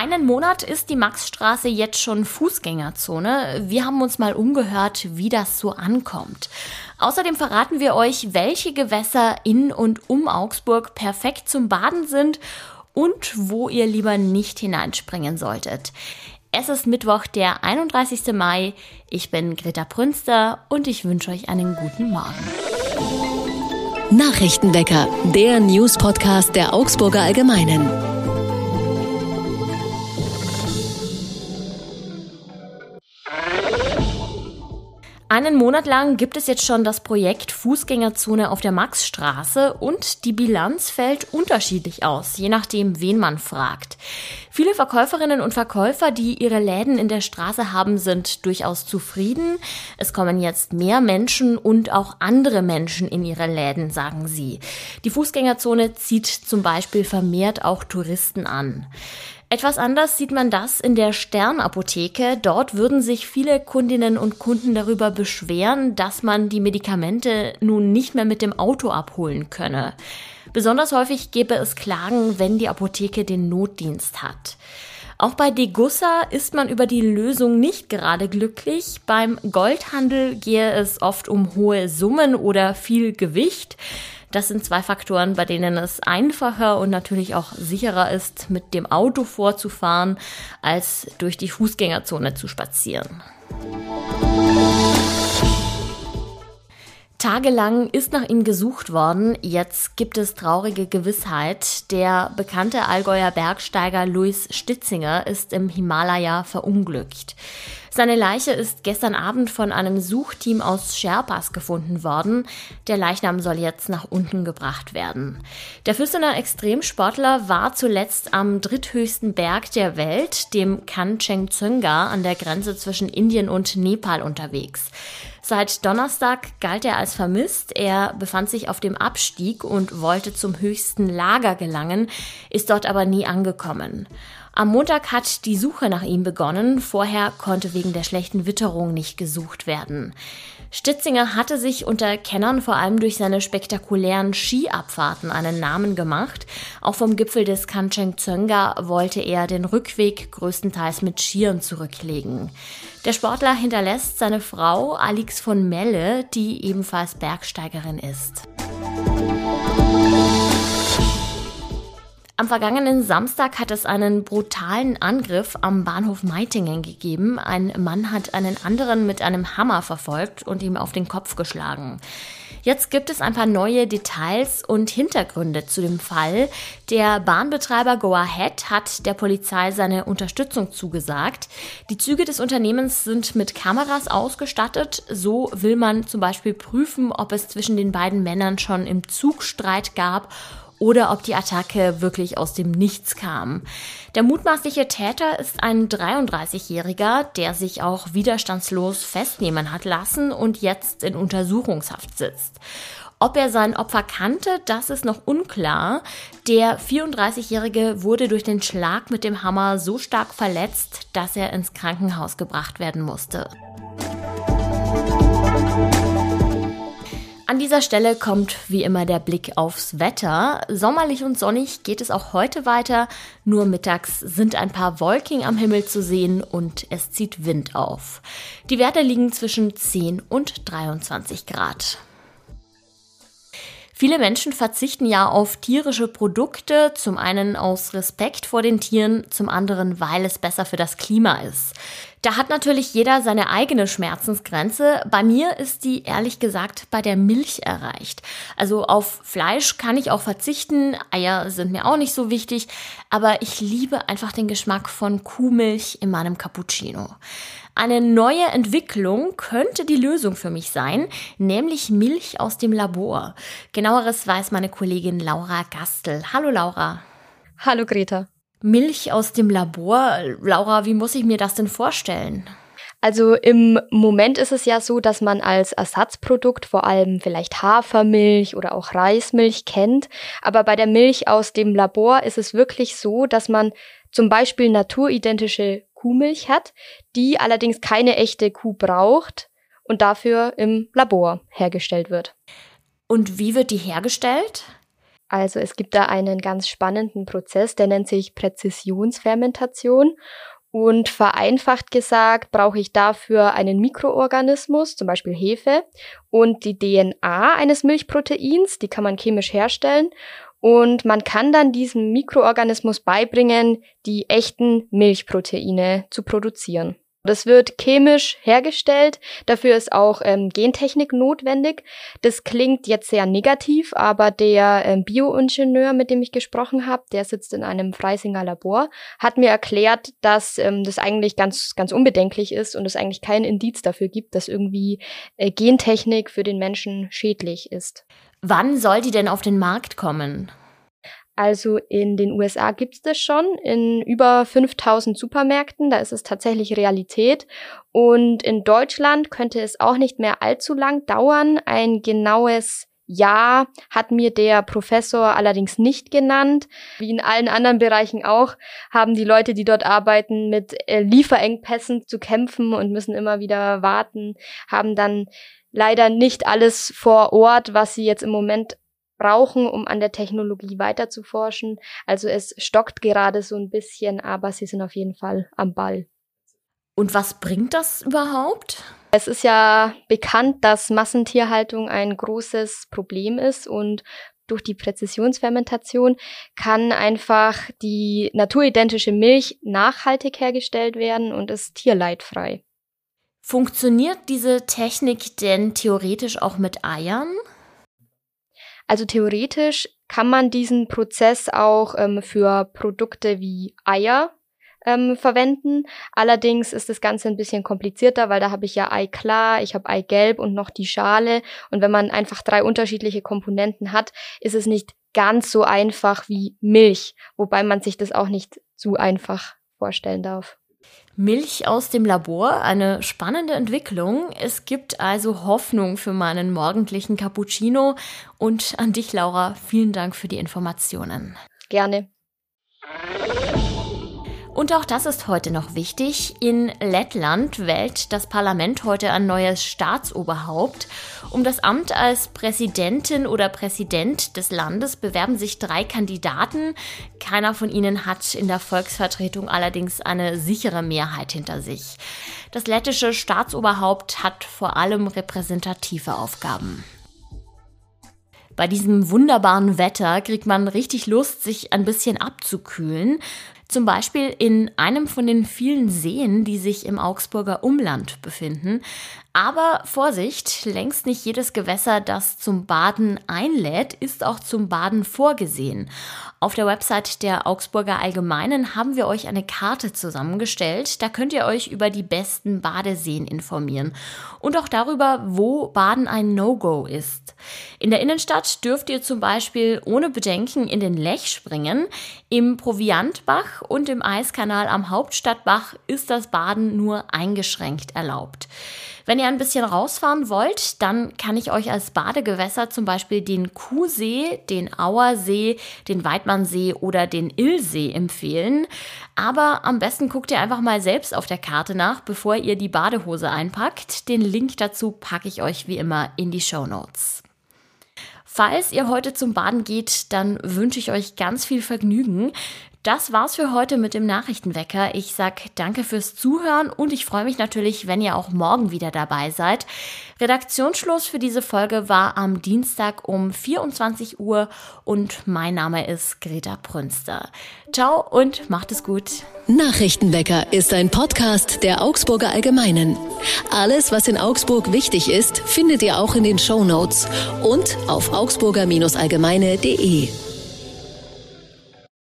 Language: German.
Einen Monat ist die Maxstraße jetzt schon Fußgängerzone. Wir haben uns mal umgehört, wie das so ankommt. Außerdem verraten wir euch, welche Gewässer in und um Augsburg perfekt zum Baden sind und wo ihr lieber nicht hineinspringen solltet. Es ist Mittwoch, der 31. Mai. Ich bin Greta Prünster und ich wünsche euch einen guten Morgen. Nachrichtenwecker, der News-Podcast der Augsburger Allgemeinen. Einen Monat lang gibt es jetzt schon das Projekt Fußgängerzone auf der Maxstraße und die Bilanz fällt unterschiedlich aus, je nachdem, wen man fragt. Viele Verkäuferinnen und Verkäufer, die ihre Läden in der Straße haben, sind durchaus zufrieden. Es kommen jetzt mehr Menschen und auch andere Menschen in ihre Läden, sagen sie. Die Fußgängerzone zieht zum Beispiel vermehrt auch Touristen an. Etwas anders sieht man das in der Sternapotheke. Dort würden sich viele Kundinnen und Kunden darüber beschweren, dass man die Medikamente nun nicht mehr mit dem Auto abholen könne. Besonders häufig gäbe es Klagen, wenn die Apotheke den Notdienst hat. Auch bei Degussa ist man über die Lösung nicht gerade glücklich. Beim Goldhandel gehe es oft um hohe Summen oder viel Gewicht. Das sind zwei Faktoren, bei denen es einfacher und natürlich auch sicherer ist, mit dem Auto vorzufahren, als durch die Fußgängerzone zu spazieren. Tagelang ist nach ihm gesucht worden. Jetzt gibt es traurige Gewissheit. Der bekannte Allgäuer Bergsteiger Luis Stitzinger ist im Himalaya verunglückt. Seine Leiche ist gestern Abend von einem Suchteam aus Sherpas gefunden worden. Der Leichnam soll jetzt nach unten gebracht werden. Der Füssener Extremsportler war zuletzt am dritthöchsten Berg der Welt, dem Kanchenjunga an der Grenze zwischen Indien und Nepal unterwegs. Seit Donnerstag galt er als vermisst. Er befand sich auf dem Abstieg und wollte zum höchsten Lager gelangen, ist dort aber nie angekommen. Am Montag hat die Suche nach ihm begonnen. Vorher konnte wegen der schlechten Witterung nicht gesucht werden. Stitzinger hatte sich unter Kennern vor allem durch seine spektakulären Skiabfahrten einen Namen gemacht. Auch vom Gipfel des Kanchenjunga wollte er den Rückweg größtenteils mit Skiern zurücklegen. Der Sportler hinterlässt seine Frau Alix von Melle, die ebenfalls Bergsteigerin ist. Am vergangenen Samstag hat es einen brutalen Angriff am Bahnhof Meitingen gegeben. Ein Mann hat einen anderen mit einem Hammer verfolgt und ihm auf den Kopf geschlagen. Jetzt gibt es ein paar neue Details und Hintergründe zu dem Fall. Der Bahnbetreiber Go Ahead hat der Polizei seine Unterstützung zugesagt. Die Züge des Unternehmens sind mit Kameras ausgestattet. So will man zum Beispiel prüfen, ob es zwischen den beiden Männern schon im Zugstreit gab oder ob die Attacke wirklich aus dem Nichts kam. Der mutmaßliche Täter ist ein 33-Jähriger, der sich auch widerstandslos festnehmen hat lassen und jetzt in Untersuchungshaft sitzt. Ob er sein Opfer kannte, das ist noch unklar. Der 34-Jährige wurde durch den Schlag mit dem Hammer so stark verletzt, dass er ins Krankenhaus gebracht werden musste. An dieser Stelle kommt wie immer der Blick aufs Wetter. Sommerlich und sonnig geht es auch heute weiter, nur mittags sind ein paar Wolken am Himmel zu sehen und es zieht Wind auf. Die Werte liegen zwischen 10 und 23 Grad. Viele Menschen verzichten ja auf tierische Produkte, zum einen aus Respekt vor den Tieren, zum anderen, weil es besser für das Klima ist. Da hat natürlich jeder seine eigene Schmerzensgrenze. Bei mir ist die ehrlich gesagt bei der Milch erreicht. Also auf Fleisch kann ich auch verzichten, Eier sind mir auch nicht so wichtig, aber ich liebe einfach den Geschmack von Kuhmilch in meinem Cappuccino. Eine neue Entwicklung könnte die Lösung für mich sein, nämlich Milch aus dem Labor. Genaueres weiß meine Kollegin Laura Gastel. Hallo Laura. Hallo Greta. Milch aus dem Labor. Laura, wie muss ich mir das denn vorstellen? Also im Moment ist es ja so, dass man als Ersatzprodukt vor allem vielleicht Hafermilch oder auch Reismilch kennt. Aber bei der Milch aus dem Labor ist es wirklich so, dass man zum Beispiel naturidentische Kuhmilch hat, die allerdings keine echte Kuh braucht und dafür im Labor hergestellt wird. Und wie wird die hergestellt? Also es gibt da einen ganz spannenden Prozess, der nennt sich Präzisionsfermentation. Und vereinfacht gesagt brauche ich dafür einen Mikroorganismus, zum Beispiel Hefe, und die DNA eines Milchproteins, die kann man chemisch herstellen. Und man kann dann diesem Mikroorganismus beibringen, die echten Milchproteine zu produzieren. Das wird chemisch hergestellt. Dafür ist auch ähm, Gentechnik notwendig. Das klingt jetzt sehr negativ, aber der ähm, Bioingenieur, mit dem ich gesprochen habe, der sitzt in einem Freisinger Labor, hat mir erklärt, dass ähm, das eigentlich ganz, ganz unbedenklich ist und es eigentlich kein Indiz dafür gibt, dass irgendwie äh, Gentechnik für den Menschen schädlich ist. Wann soll die denn auf den Markt kommen? Also in den USA gibt es das schon in über 5000 Supermärkten, da ist es tatsächlich Realität. Und in Deutschland könnte es auch nicht mehr allzu lang dauern. Ein genaues Jahr hat mir der Professor allerdings nicht genannt. Wie in allen anderen Bereichen auch, haben die Leute, die dort arbeiten, mit äh, Lieferengpässen zu kämpfen und müssen immer wieder warten, haben dann leider nicht alles vor Ort, was sie jetzt im Moment brauchen, um an der Technologie weiter zu forschen. Also es stockt gerade so ein bisschen, aber sie sind auf jeden Fall am Ball. Und was bringt das überhaupt? Es ist ja bekannt, dass Massentierhaltung ein großes Problem ist und durch die Präzisionsfermentation kann einfach die naturidentische Milch nachhaltig hergestellt werden und ist tierleidfrei. Funktioniert diese Technik denn theoretisch auch mit Eiern? Also theoretisch kann man diesen Prozess auch ähm, für Produkte wie Eier ähm, verwenden. Allerdings ist das Ganze ein bisschen komplizierter, weil da habe ich ja Eiklar, ich habe Eigelb und noch die Schale. Und wenn man einfach drei unterschiedliche Komponenten hat, ist es nicht ganz so einfach wie Milch, wobei man sich das auch nicht zu einfach vorstellen darf. Milch aus dem Labor, eine spannende Entwicklung. Es gibt also Hoffnung für meinen morgendlichen Cappuccino. Und an dich, Laura, vielen Dank für die Informationen. Gerne. Und auch das ist heute noch wichtig. In Lettland wählt das Parlament heute ein neues Staatsoberhaupt. Um das Amt als Präsidentin oder Präsident des Landes bewerben sich drei Kandidaten. Keiner von ihnen hat in der Volksvertretung allerdings eine sichere Mehrheit hinter sich. Das lettische Staatsoberhaupt hat vor allem repräsentative Aufgaben. Bei diesem wunderbaren Wetter kriegt man richtig Lust, sich ein bisschen abzukühlen. Zum Beispiel in einem von den vielen Seen, die sich im Augsburger Umland befinden. Aber Vorsicht, längst nicht jedes Gewässer, das zum Baden einlädt, ist auch zum Baden vorgesehen. Auf der Website der Augsburger Allgemeinen haben wir euch eine Karte zusammengestellt. Da könnt ihr euch über die besten Badeseen informieren und auch darüber, wo Baden ein No-Go ist. In der Innenstadt dürft ihr zum Beispiel ohne Bedenken in den Lech springen. Im Proviantbach und im Eiskanal am Hauptstadtbach ist das Baden nur eingeschränkt erlaubt. Wenn ihr ein bisschen rausfahren wollt, dann kann ich euch als Badegewässer zum Beispiel den Kuhsee, den Auersee, den Weidmannsee oder den Illsee empfehlen. Aber am besten guckt ihr einfach mal selbst auf der Karte nach, bevor ihr die Badehose einpackt. Den Link dazu packe ich euch wie immer in die Show Notes. Falls ihr heute zum Baden geht, dann wünsche ich euch ganz viel Vergnügen. Das war's für heute mit dem Nachrichtenwecker. Ich sag danke fürs Zuhören und ich freue mich natürlich, wenn ihr auch morgen wieder dabei seid. Redaktionsschluss für diese Folge war am Dienstag um 24 Uhr und mein Name ist Greta Prünster. Ciao und macht es gut. Nachrichtenwecker ist ein Podcast der Augsburger Allgemeinen. Alles, was in Augsburg wichtig ist, findet ihr auch in den Show Notes und auf augsburger-allgemeine.de.